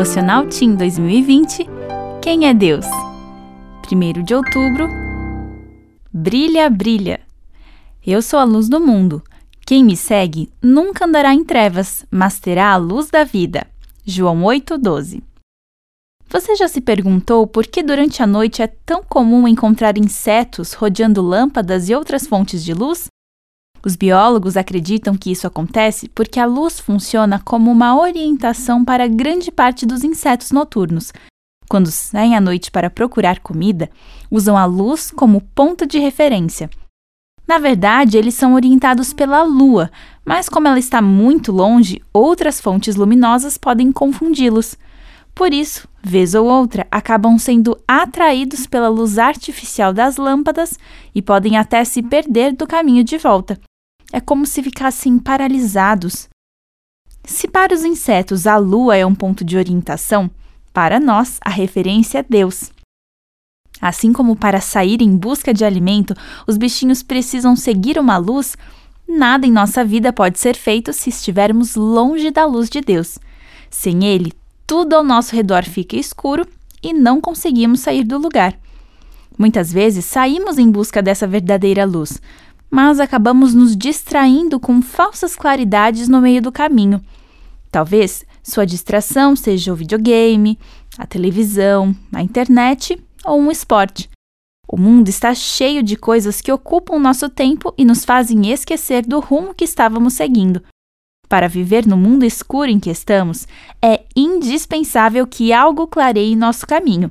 Devocional Team 2020 Quem é Deus? 1 de outubro Brilha, brilha. Eu sou a luz do mundo. Quem me segue nunca andará em trevas, mas terá a luz da vida. João 8:12. Você já se perguntou por que durante a noite é tão comum encontrar insetos rodeando lâmpadas e outras fontes de luz? Os biólogos acreditam que isso acontece porque a luz funciona como uma orientação para grande parte dos insetos noturnos. Quando saem à noite para procurar comida, usam a luz como ponto de referência. Na verdade, eles são orientados pela lua, mas como ela está muito longe, outras fontes luminosas podem confundi-los. Por isso, vez ou outra, acabam sendo atraídos pela luz artificial das lâmpadas e podem até se perder do caminho de volta. É como se ficassem paralisados. Se para os insetos a lua é um ponto de orientação, para nós a referência é Deus. Assim como para sair em busca de alimento, os bichinhos precisam seguir uma luz, nada em nossa vida pode ser feito se estivermos longe da luz de Deus. Sem Ele, tudo ao nosso redor fica escuro e não conseguimos sair do lugar. Muitas vezes saímos em busca dessa verdadeira luz, mas acabamos nos distraindo com falsas claridades no meio do caminho. Talvez sua distração seja o videogame, a televisão, a internet ou um esporte. O mundo está cheio de coisas que ocupam nosso tempo e nos fazem esquecer do rumo que estávamos seguindo. Para viver no mundo escuro em que estamos, é indispensável que algo clareie nosso caminho.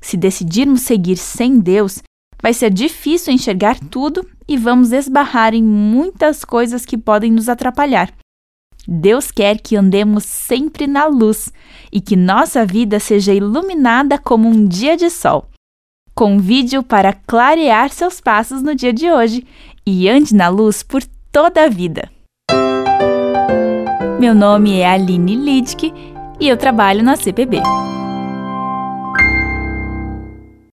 Se decidirmos seguir sem Deus, vai ser difícil enxergar tudo e vamos esbarrar em muitas coisas que podem nos atrapalhar. Deus quer que andemos sempre na luz e que nossa vida seja iluminada como um dia de sol. Convide-o para clarear seus passos no dia de hoje e ande na luz por toda a vida. Meu nome é Aline Lidke e eu trabalho na CPB.